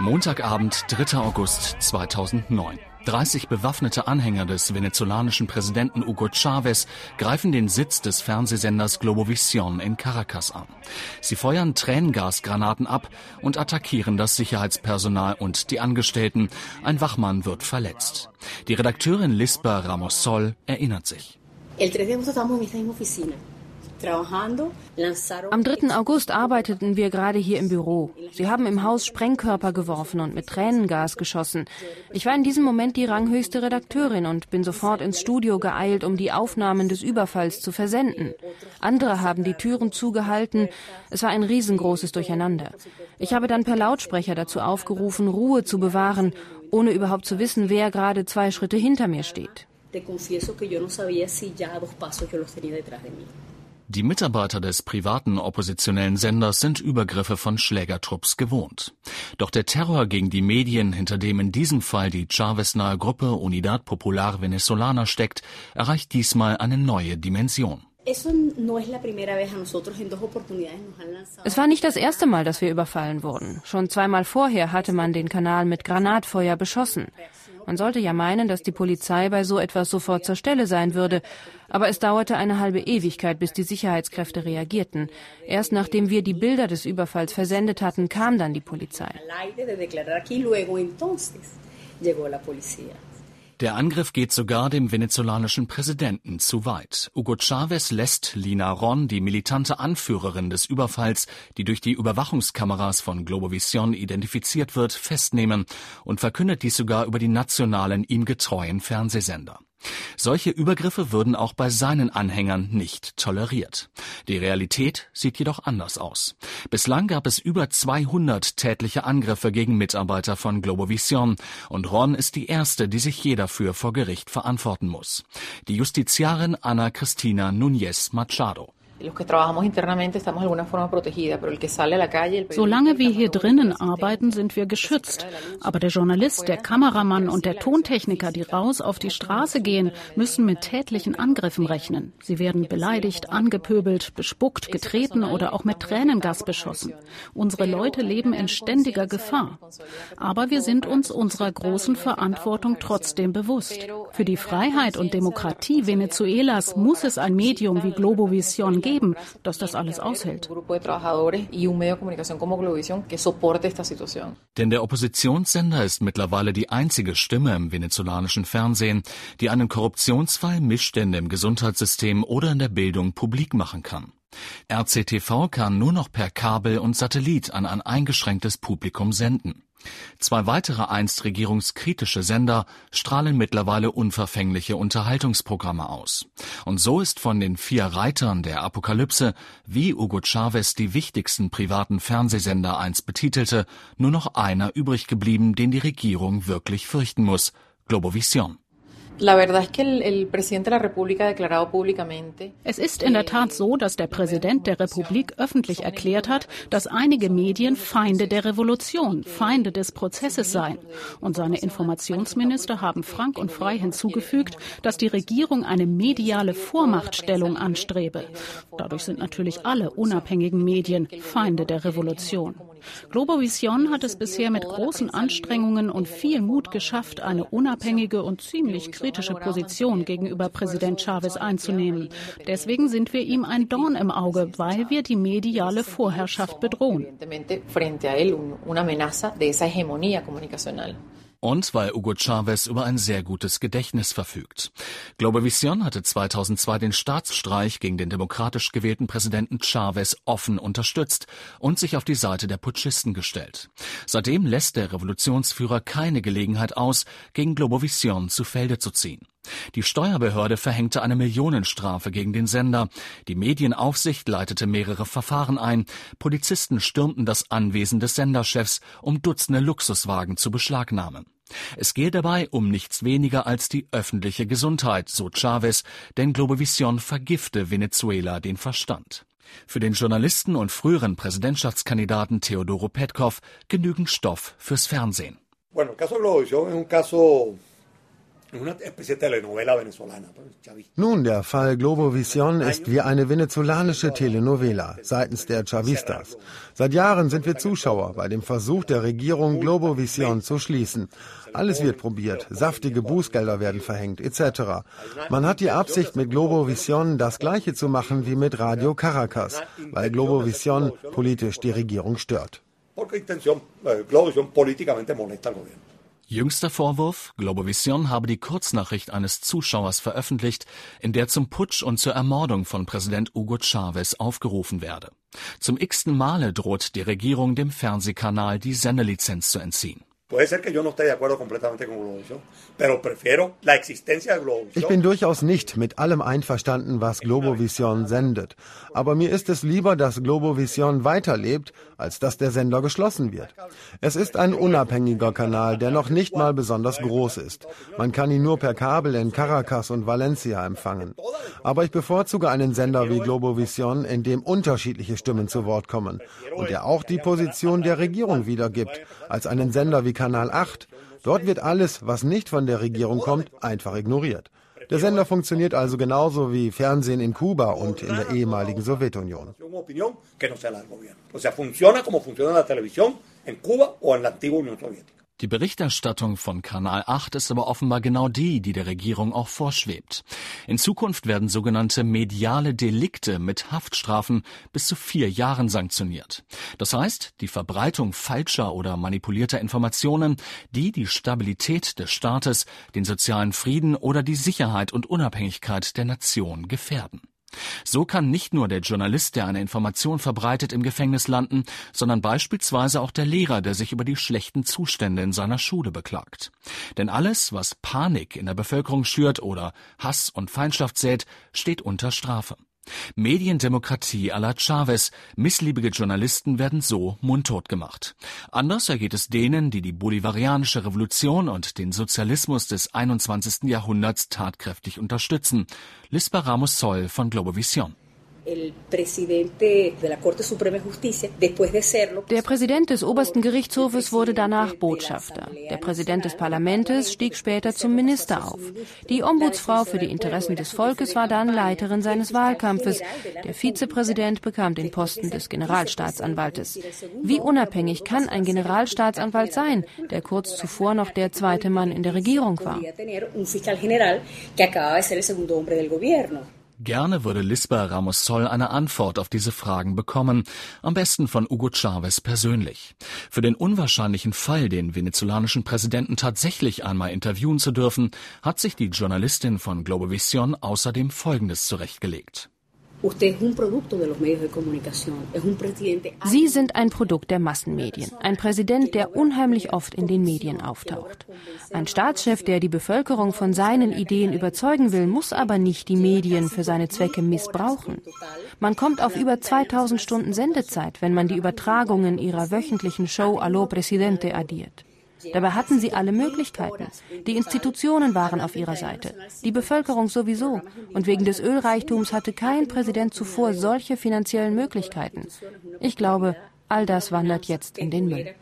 Montagabend, 3. August 2009. 30 bewaffnete Anhänger des venezolanischen Präsidenten Hugo Chavez greifen den Sitz des Fernsehsenders Globovisión in Caracas an. Sie feuern Tränengasgranaten ab und attackieren das Sicherheitspersonal und die Angestellten. Ein Wachmann wird verletzt. Die Redakteurin Lisba Ramos Sol erinnert sich. El 3 de. Am 3. August arbeiteten wir gerade hier im Büro. Sie haben im Haus Sprengkörper geworfen und mit Tränengas geschossen. Ich war in diesem Moment die ranghöchste Redakteurin und bin sofort ins Studio geeilt, um die Aufnahmen des Überfalls zu versenden. Andere haben die Türen zugehalten. Es war ein riesengroßes Durcheinander. Ich habe dann per Lautsprecher dazu aufgerufen, Ruhe zu bewahren, ohne überhaupt zu wissen, wer gerade zwei Schritte hinter mir steht. Te confieso que yo no sabía si ya dos pasos yo los tenía detrás de mí. Die Mitarbeiter des privaten oppositionellen Senders sind Übergriffe von Schlägertrupps gewohnt. Doch der Terror gegen die Medien, hinter dem in diesem Fall die Chavez-nahe Gruppe Unidad Popular Venezolana steckt, erreicht diesmal eine neue Dimension. Es war nicht das erste Mal, dass wir überfallen wurden. Schon zweimal vorher hatte man den Kanal mit Granatfeuer beschossen. Man sollte ja meinen, dass die Polizei bei so etwas sofort zur Stelle sein würde. Aber es dauerte eine halbe Ewigkeit, bis die Sicherheitskräfte reagierten. Erst nachdem wir die Bilder des Überfalls versendet hatten, kam dann die Polizei. Der Angriff geht sogar dem venezolanischen Präsidenten zu weit. Hugo Chavez lässt Lina Ron, die militante Anführerin des Überfalls, die durch die Überwachungskameras von Globovision identifiziert wird, festnehmen und verkündet dies sogar über die nationalen ihm getreuen Fernsehsender. Solche Übergriffe würden auch bei seinen Anhängern nicht toleriert. Die Realität sieht jedoch anders aus. Bislang gab es über 200 tätliche Angriffe gegen Mitarbeiter von Globovision und Ron ist die erste, die sich je dafür vor Gericht verantworten muss. Die Justiziarin Ana Cristina Núñez Machado. Solange wir hier drinnen arbeiten, sind wir geschützt. Aber der Journalist, der Kameramann und der Tontechniker, die raus auf die Straße gehen, müssen mit tätlichen Angriffen rechnen. Sie werden beleidigt, angepöbelt, bespuckt, getreten oder auch mit Tränengas beschossen. Unsere Leute leben in ständiger Gefahr. Aber wir sind uns unserer großen Verantwortung trotzdem bewusst. Für die Freiheit und Demokratie Venezuelas muss es ein Medium wie Globovision geben geben, dass das alles aushält. Denn der Oppositionssender ist mittlerweile die einzige Stimme im venezolanischen Fernsehen, die einen Korruptionsfall, Missstände im Gesundheitssystem oder in der Bildung publik machen kann. RCTV kann nur noch per Kabel und Satellit an ein eingeschränktes Publikum senden. Zwei weitere einst regierungskritische Sender strahlen mittlerweile unverfängliche Unterhaltungsprogramme aus. Und so ist von den vier Reitern der Apokalypse, wie Hugo Chavez die wichtigsten privaten Fernsehsender einst betitelte, nur noch einer übrig geblieben, den die Regierung wirklich fürchten muss, Globovision. Es ist in der Tat so, dass der Präsident der Republik öffentlich erklärt hat, dass einige Medien Feinde der Revolution, Feinde des Prozesses seien. Und seine Informationsminister haben frank und frei hinzugefügt, dass die Regierung eine mediale Vormachtstellung anstrebe. Dadurch sind natürlich alle unabhängigen Medien Feinde der Revolution. Globovision hat es bisher mit großen Anstrengungen und viel Mut geschafft, eine unabhängige und ziemlich kritische Position gegenüber Präsident Chavez einzunehmen. Deswegen sind wir ihm ein Dorn im Auge, weil wir die mediale Vorherrschaft bedrohen und weil Hugo Chavez über ein sehr gutes Gedächtnis verfügt. Globovision hatte 2002 den Staatsstreich gegen den demokratisch gewählten Präsidenten Chavez offen unterstützt und sich auf die Seite der Putschisten gestellt. Seitdem lässt der Revolutionsführer keine Gelegenheit aus, gegen Globovision zu Felde zu ziehen. Die Steuerbehörde verhängte eine Millionenstrafe gegen den Sender. Die Medienaufsicht leitete mehrere Verfahren ein. Polizisten stürmten das Anwesen des Senderchefs, um Dutzende Luxuswagen zu beschlagnahmen. Es gehe dabei um nichts weniger als die öffentliche Gesundheit, so Chavez, denn Globovision vergifte Venezuela den Verstand. Für den Journalisten und früheren Präsidentschaftskandidaten Teodoro Petkov genügend Stoff fürs Fernsehen. Bueno, Nun, der Fall Globovision ist wie eine venezolanische Telenovela seitens der Chavistas. Seit Jahren sind wir Zuschauer bei dem Versuch der Regierung, Globovision zu schließen. Alles wird probiert, saftige Bußgelder werden verhängt, etc. Man hat die Absicht, mit Globovision das Gleiche zu machen wie mit Radio Caracas, weil Globovision politisch die Regierung stört. Jüngster Vorwurf, Globovision habe die Kurznachricht eines Zuschauers veröffentlicht, in der zum Putsch und zur Ermordung von Präsident Hugo Chavez aufgerufen werde. Zum x-ten Male droht die Regierung dem Fernsehkanal die Sendelizenz zu entziehen. Ich bin durchaus nicht mit allem einverstanden, was Globovision sendet. Aber mir ist es lieber, dass Globovision weiterlebt, als dass der Sender geschlossen wird. Es ist ein unabhängiger Kanal, der noch nicht mal besonders groß ist. Man kann ihn nur per Kabel in Caracas und Valencia empfangen. Aber ich bevorzuge einen Sender wie Globovision, in dem unterschiedliche Stimmen zu Wort kommen und der auch die Position der Regierung wiedergibt, als einen Sender wie Kanal 8. Dort wird alles, was nicht von der Regierung kommt, einfach ignoriert. Der Sender funktioniert also genauso wie Fernsehen in Kuba und in der ehemaligen Sowjetunion. Die Berichterstattung von Kanal 8 ist aber offenbar genau die, die der Regierung auch vorschwebt. In Zukunft werden sogenannte mediale Delikte mit Haftstrafen bis zu vier Jahren sanktioniert. Das heißt, die Verbreitung falscher oder manipulierter Informationen, die die Stabilität des Staates, den sozialen Frieden oder die Sicherheit und Unabhängigkeit der Nation gefährden. So kann nicht nur der Journalist, der eine Information verbreitet, im Gefängnis landen, sondern beispielsweise auch der Lehrer, der sich über die schlechten Zustände in seiner Schule beklagt. Denn alles, was Panik in der Bevölkerung schürt oder Hass und Feindschaft sät, steht unter Strafe. Mediendemokratie à la Chavez. Missliebige Journalisten werden so mundtot gemacht. Anders ergeht es denen, die die bolivarianische Revolution und den Sozialismus des 21. Jahrhunderts tatkräftig unterstützen. Lisba Ramos Soll von Globovisión. Der Präsident des obersten Gerichtshofes wurde danach Botschafter. Der Präsident des Parlaments stieg später zum Minister auf. Die Ombudsfrau für die Interessen des Volkes war dann Leiterin seines Wahlkampfes. Der Vizepräsident bekam den Posten des Generalstaatsanwaltes. Wie unabhängig kann ein Generalstaatsanwalt sein, der kurz zuvor noch der zweite Mann in der Regierung war? Gerne würde Lisba Ramos Sol eine Antwort auf diese Fragen bekommen, am besten von Hugo Chavez persönlich. Für den unwahrscheinlichen Fall, den venezolanischen Präsidenten tatsächlich einmal interviewen zu dürfen, hat sich die Journalistin von Globovision außerdem Folgendes zurechtgelegt. Sie sind ein Produkt der Massenmedien, ein Präsident, der unheimlich oft in den Medien auftaucht. Ein Staatschef, der die Bevölkerung von seinen Ideen überzeugen will, muss aber nicht die Medien für seine Zwecke missbrauchen. Man kommt auf über 2000 Stunden Sendezeit, wenn man die Übertragungen ihrer wöchentlichen Show Allo Presidente addiert. Dabei hatten sie alle Möglichkeiten. Die Institutionen waren auf ihrer Seite, die Bevölkerung sowieso. Und wegen des Ölreichtums hatte kein Präsident zuvor solche finanziellen Möglichkeiten. Ich glaube, all das wandert jetzt in den Müll.